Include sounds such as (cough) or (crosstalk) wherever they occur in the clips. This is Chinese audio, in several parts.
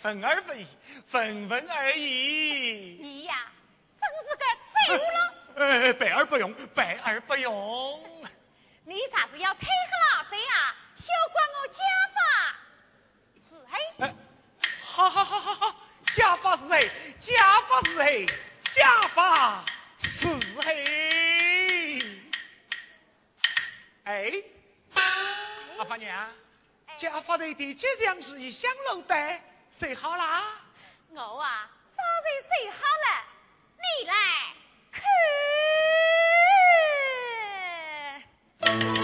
分而不已，分文 (laughs) 而已。你呀，真是个废物了。(laughs) 呃，白而不用，白而不用。你啥子要退黑老贼啊？休管我家法。是嘿。好好好好好，家法是嘿，家法是嘿，家法是嘿。哎，阿发娘，家法的的吉祥是一香炉袋。谁好啦？我啊，早就睡好了。你来看。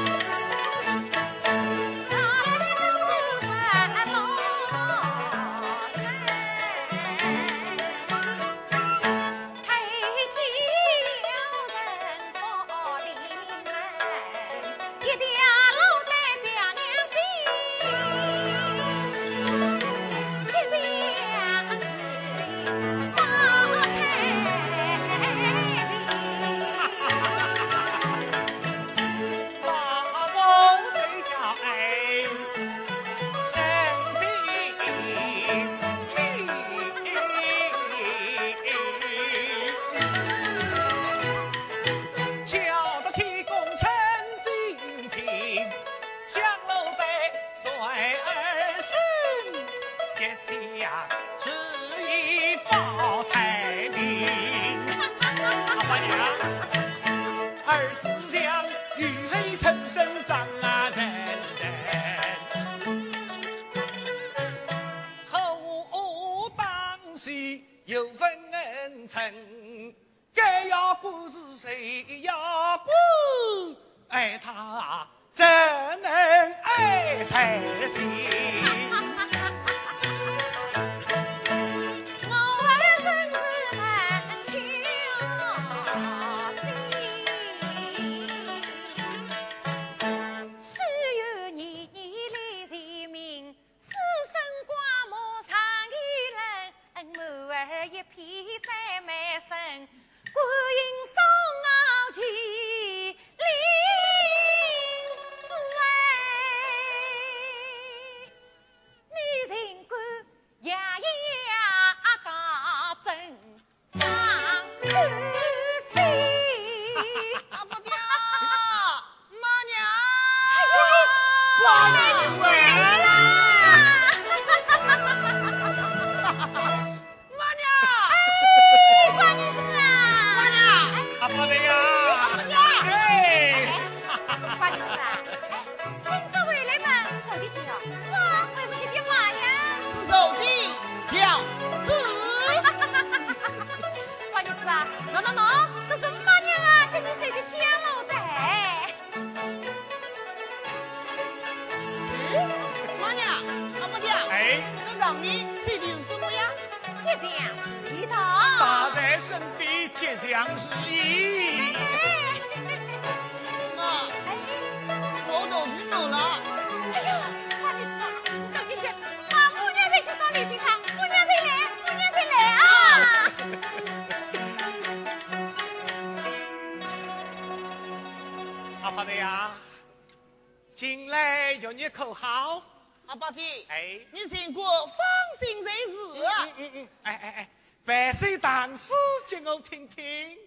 口号，阿八弟，哎，你请过放心才是。嗯嗯嗯，哎哎哎，百岁大事叫我听听。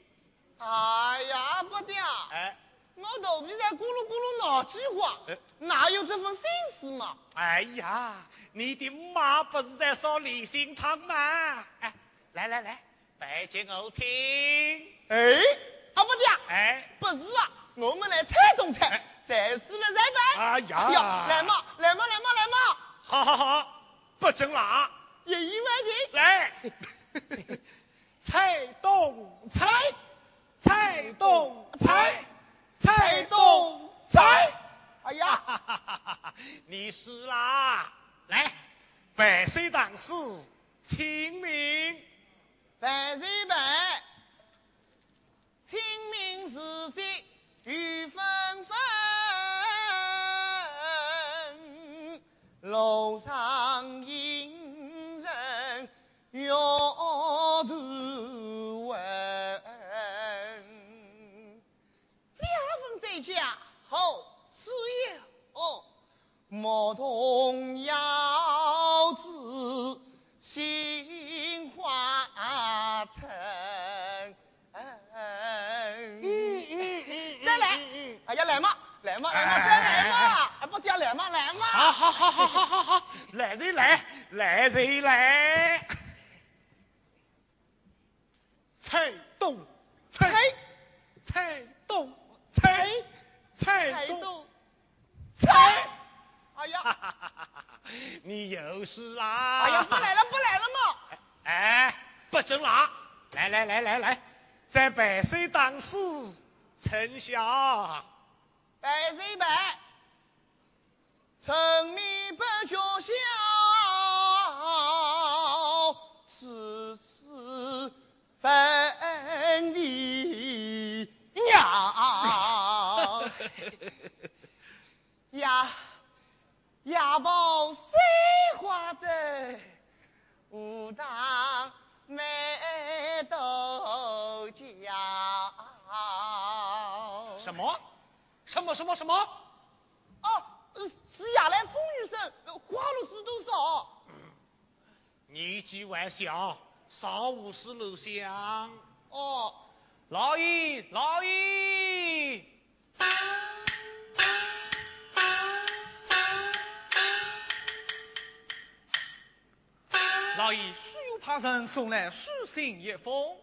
哎呀，阿八弟啊，哎，我头皮在咕噜咕噜闹句话，哪有这份心思嘛？哎呀，你的妈不是在烧离心汤吗？哎，来来来，拜见我听。哎，阿八弟啊，哎，不是啊，我们来猜中菜。再试了再拜。哎呀！来嘛，来嘛，来嘛，来嘛！好好好，不准拉。一言万定。来，猜东猜，猜东猜，猜东猜。哎呀，(laughs) 你是啦！来，百岁当是清明，百岁百，清明时节雨纷纷路上行人欲断魂借问酒家何处有牧童遥指杏来嘛，来嘛，来嘛，再来嘛，哎，不听来嘛，来嘛。好好好好好好好，来人来，来人来。蔡东，蔡蔡东，蔡蔡东，蔡。哎呀！(laughs) 你又是啦？哎呀，不来了，不来了嘛。哎，不准啦！来来来来来，在百岁当时，称下。百日白，春眠不觉晓，处处闻啼鸟。呀呀，宝三花枕，无当美豆角。什么？什么什么什么？哦，呃是夜来风雨声，呃花落知多少？你句玩笑，上午是楼香。哦，老爷，老爷，老爷，须有旁人送来书信一封。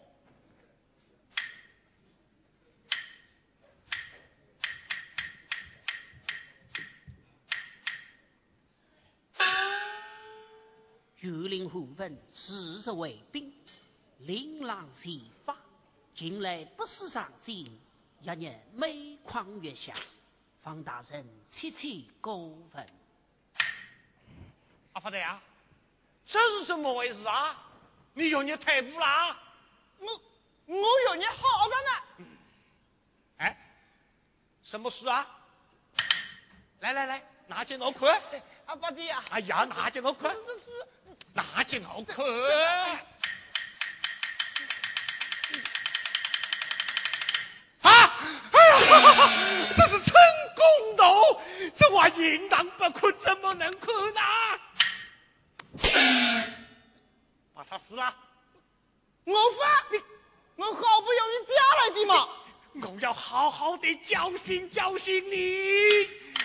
玉林虎文四十为兵，琳琅写法，近来不思上进，一日每况愈下，方大人切切过分。阿发财呀，这是怎么回事啊？你有你退步啦？我我有你好着呢。哎，什么事啊？来来来，拿进我看。阿八弟呀，哎呀，拿进我看这，是拿进我看。啊！哎呀，这是春宫斗，这话应当不哭，怎么能哭呢？把他撕了，我发你，我好不容易嫁来的嘛。我要好好的教训教训你。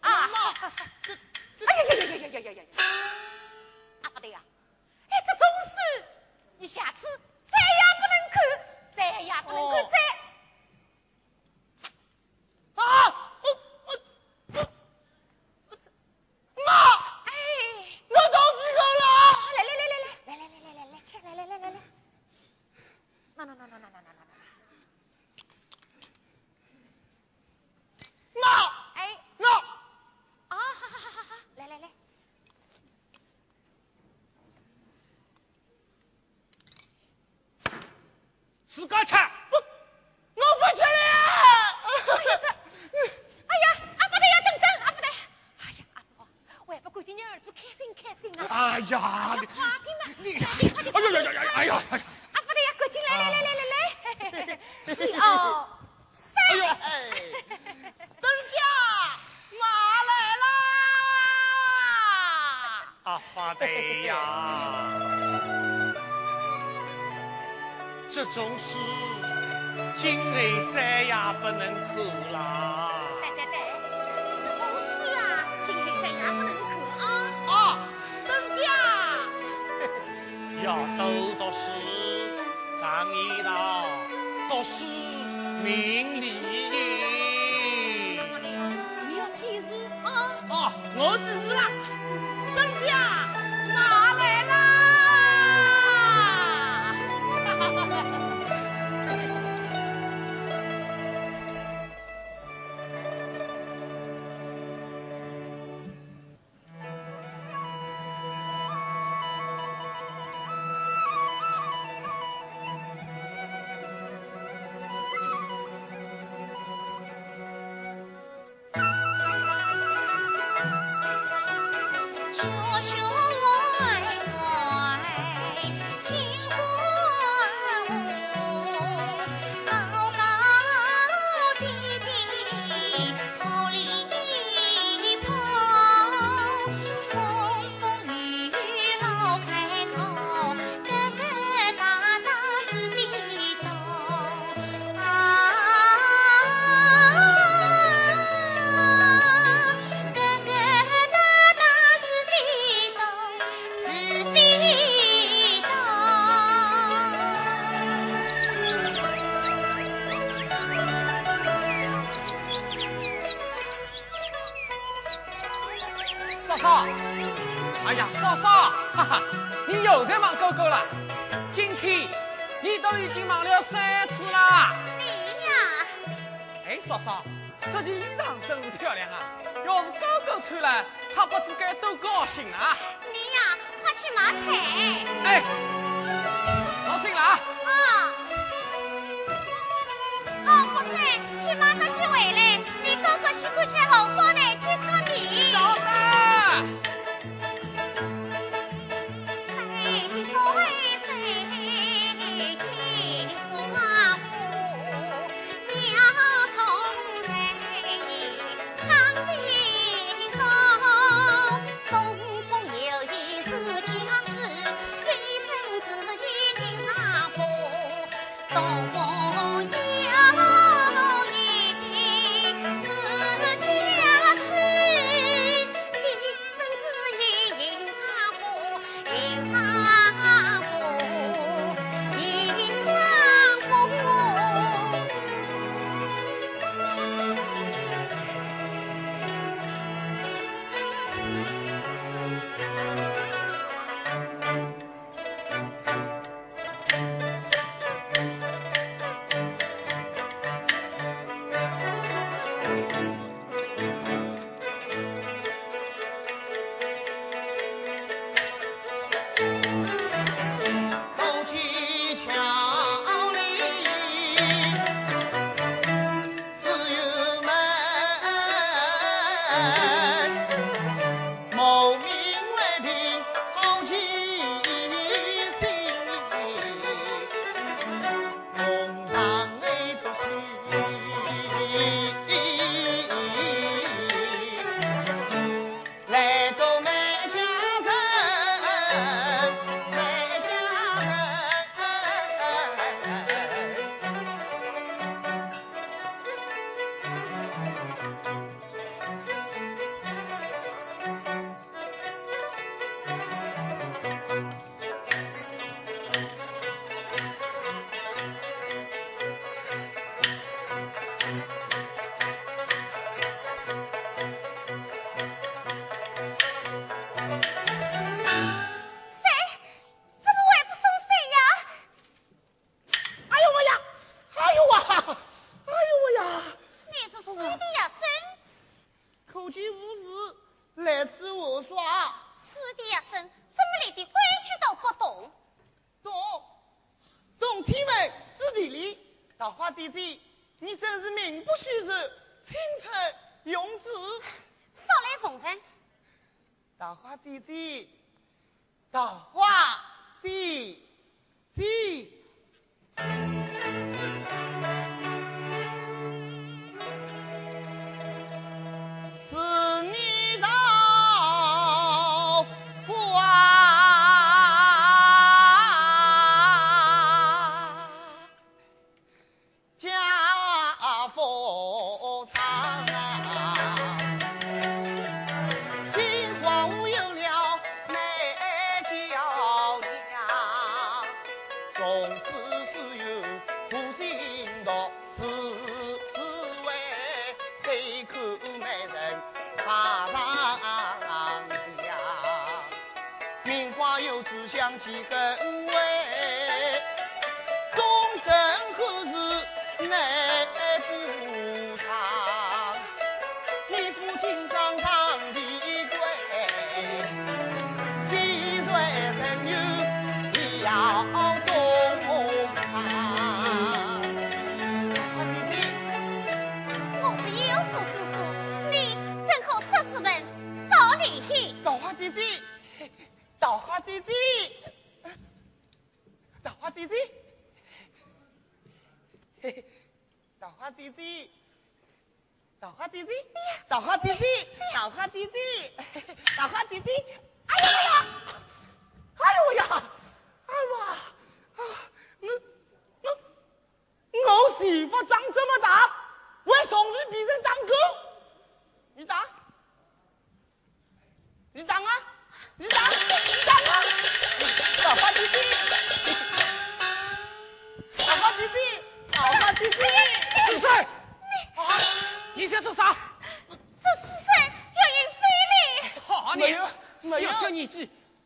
啊？哎呀呀呀呀呀呀呀呀发得呀。这种事今后再也不能哭啦。今再也不能啊。啊。(laughs) 要多读书长一道读书明理。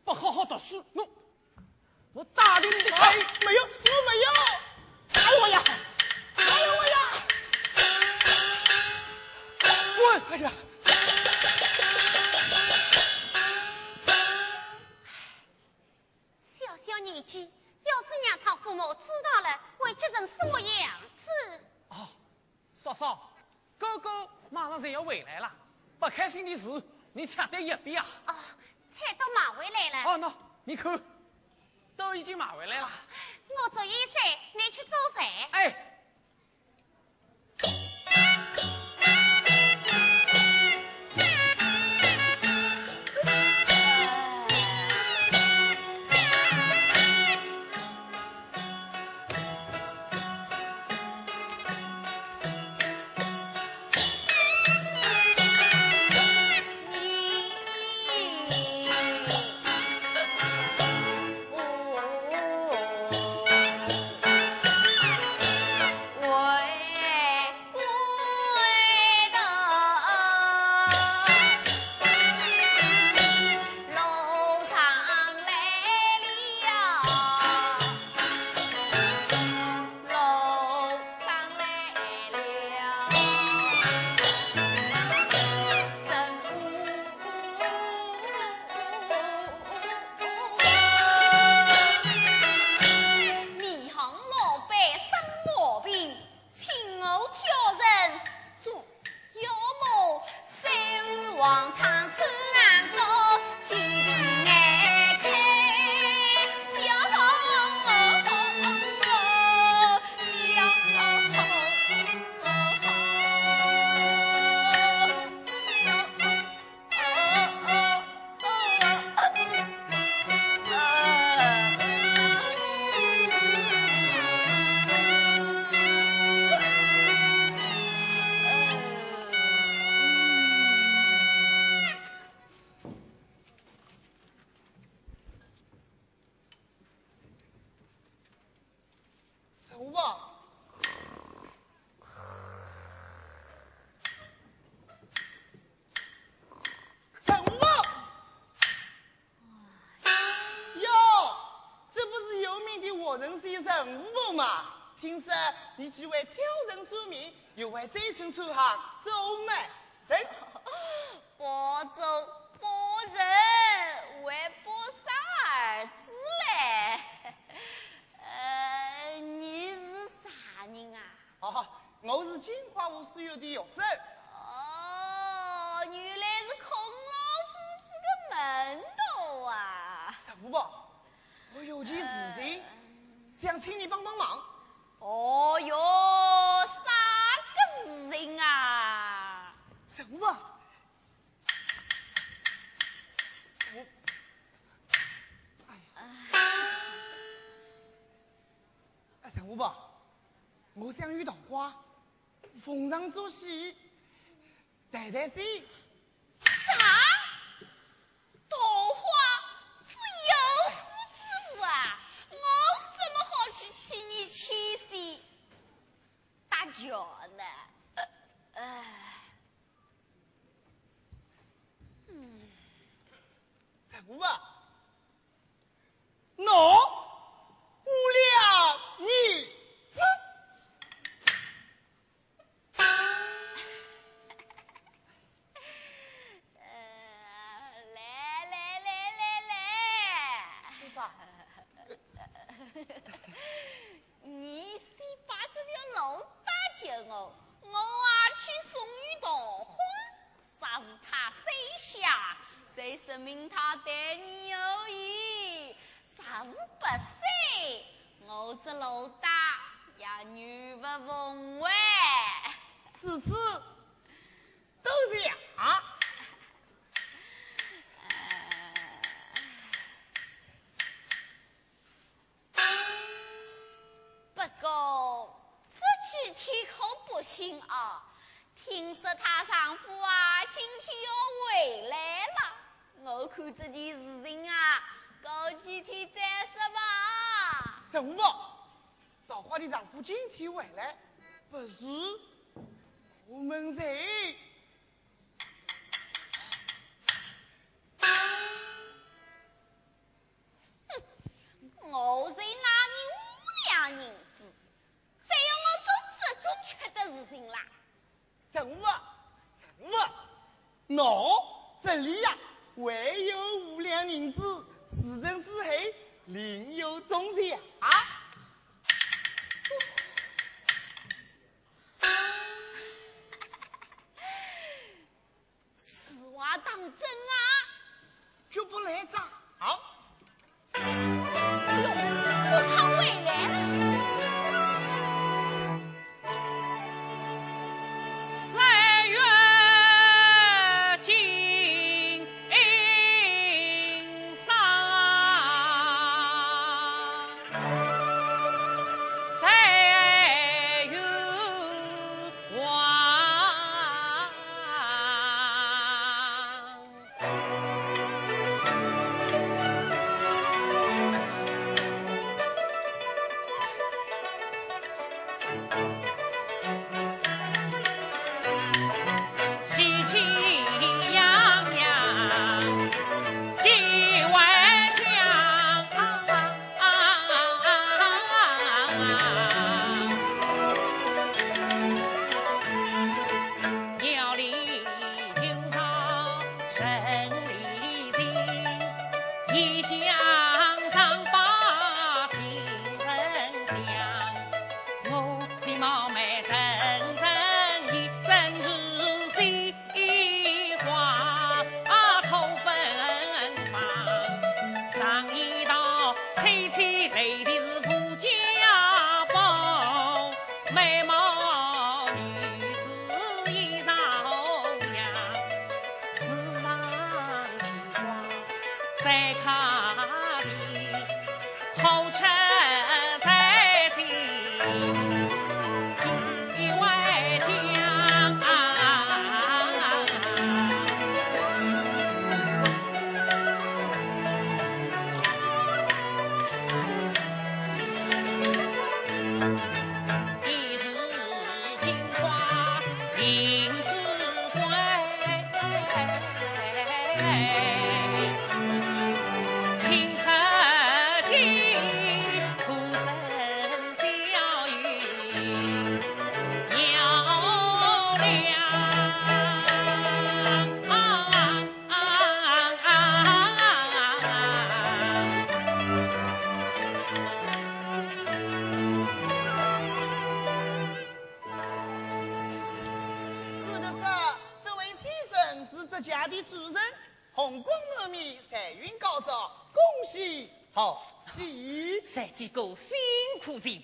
不好好读书人是一生无梦嘛，听说你既会挑人出名，又会再清楚哈做买卖，人，保证保证会保生儿子嘞。呃，你是啥人啊？啊，我是金华武术院的学生。哦，原来是孔老夫子的门徒啊。什么不？我有件事情。想请你帮帮忙。哦哟，啥个事情啊？陈五宝，我，哎呀，啊，陈五宝，我想与桃花逢场作戏，谈谈心。啥？桃花是有夫之妇啊？我怎么好去替你牵线叫呢？嗯，陈五宝，次都这样。不过这几天可不行啊！听说她丈夫啊今天要回来了，我看这件事情啊，过几天再说吧。陈五宝，桃花的丈夫今天回来，不是我们谁？我才拿你五两银子，谁要我做这种缺德事情啦？陈五宝，陈五宝，喏，这里呀、唯有五两银子，事成之后另有重赏。此当真啊？绝不来账。哎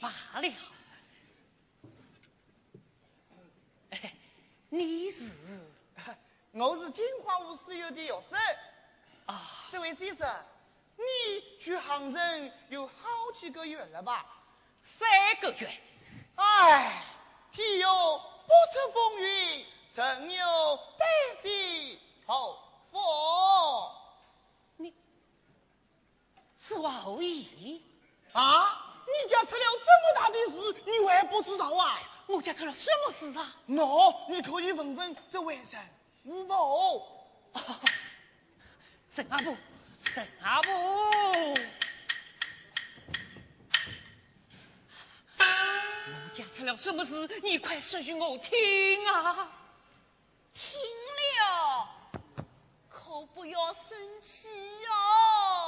罢了。哎，你是 (laughs) 我是金华五师院的学生。啊？这位先生，你去杭州有好几个月了吧？三个月。哎，天有不测风云，人有旦夕后福。你是后意啊？你家出了这么大的事，你还不知道啊？我家出了什么事啊？喏，你可以问问这外甥父母。(laughs) 沈阿婆，沈阿婆。我家出了什么事？你快说给我听啊！听了，可不要生气哦。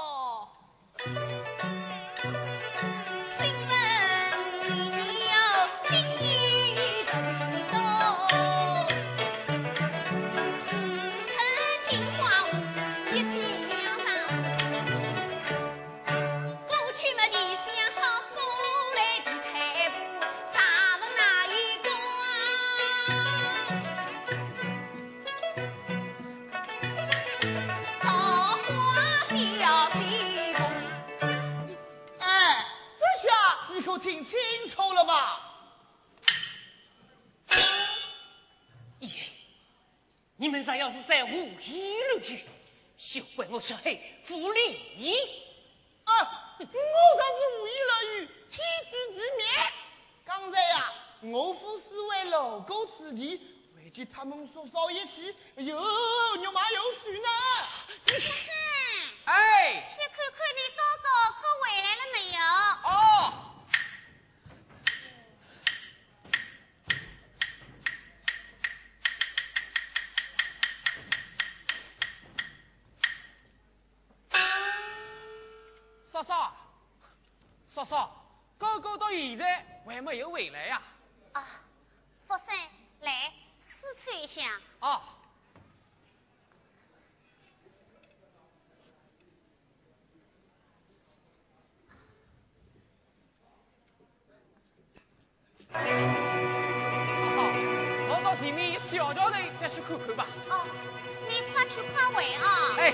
soy 到现在还没有回来呀？啊，福生，来，试穿一下。哦。嫂嫂，我到前面小桥头再去看看吧。哦，你快去快回啊！哎。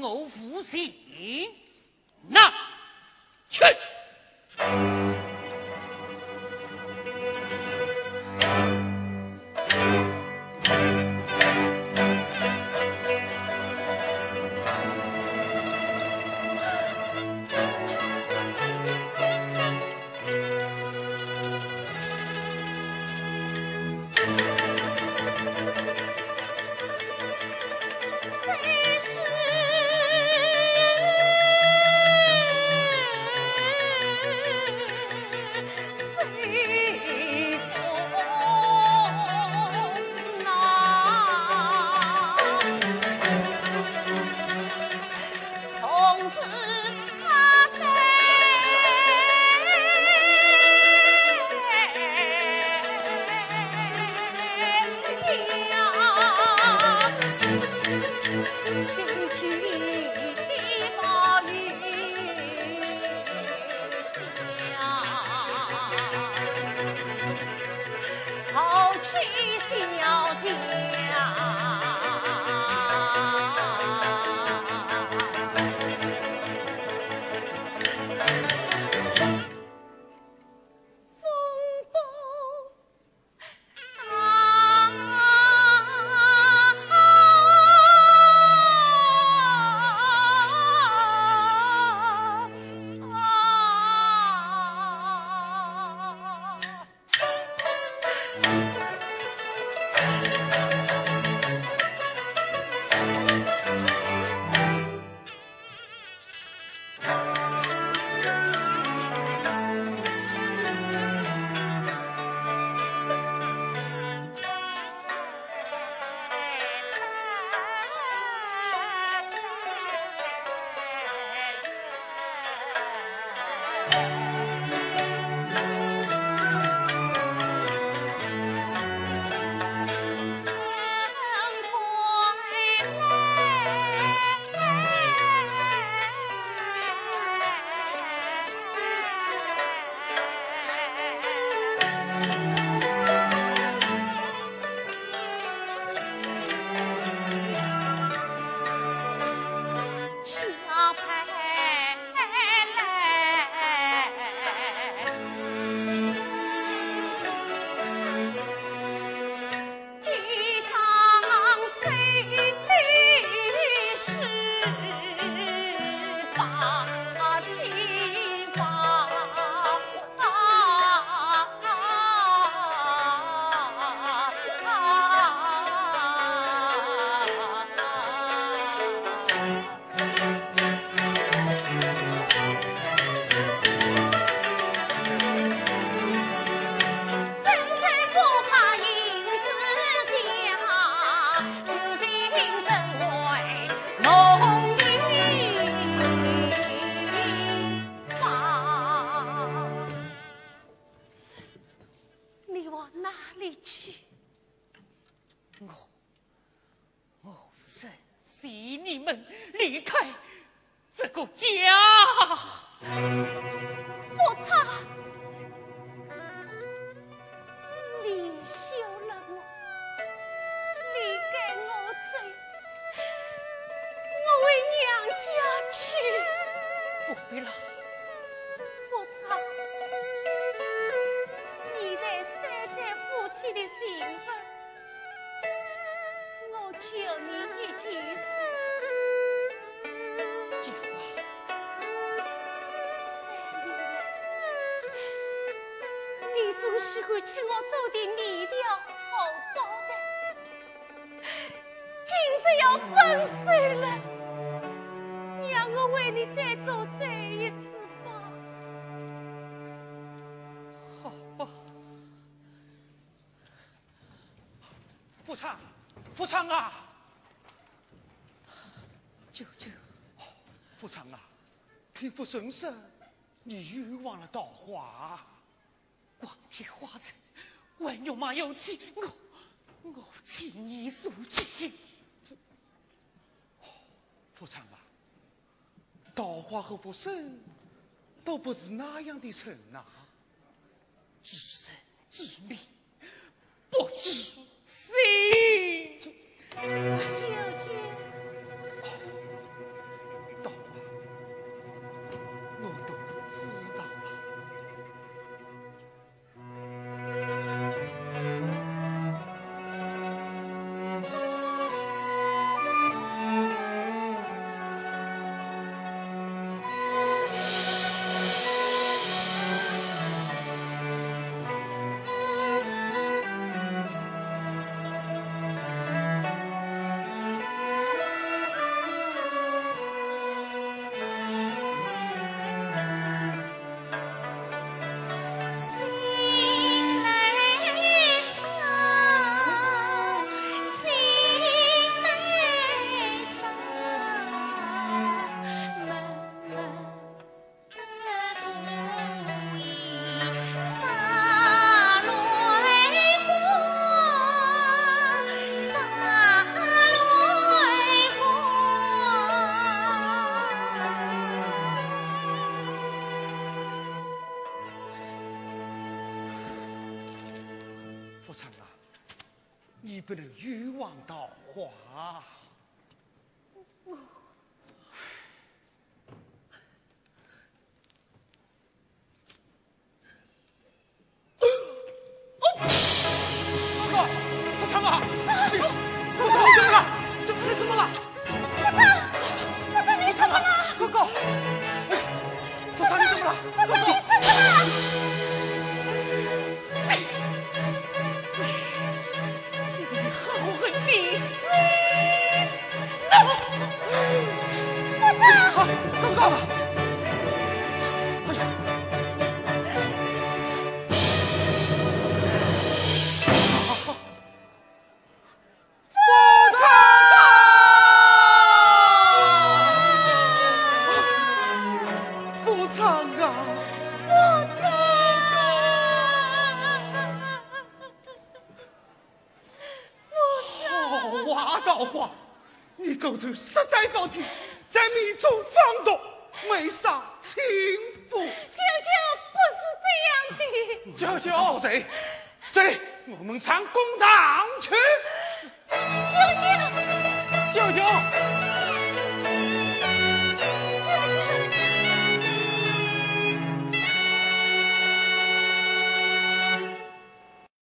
Ngũ 不必了，夫差，你对三载夫妻的情分，我求你一件事。讲吧，三年来，你总喜欢吃我做的面条和包子，今日要分手了。富啊，舅舅，富长啊，听父神圣，你冤枉了道华，光天化日，万有马有蹄，我我情义所激。富长啊，道华和佛神都不是那样的人呐。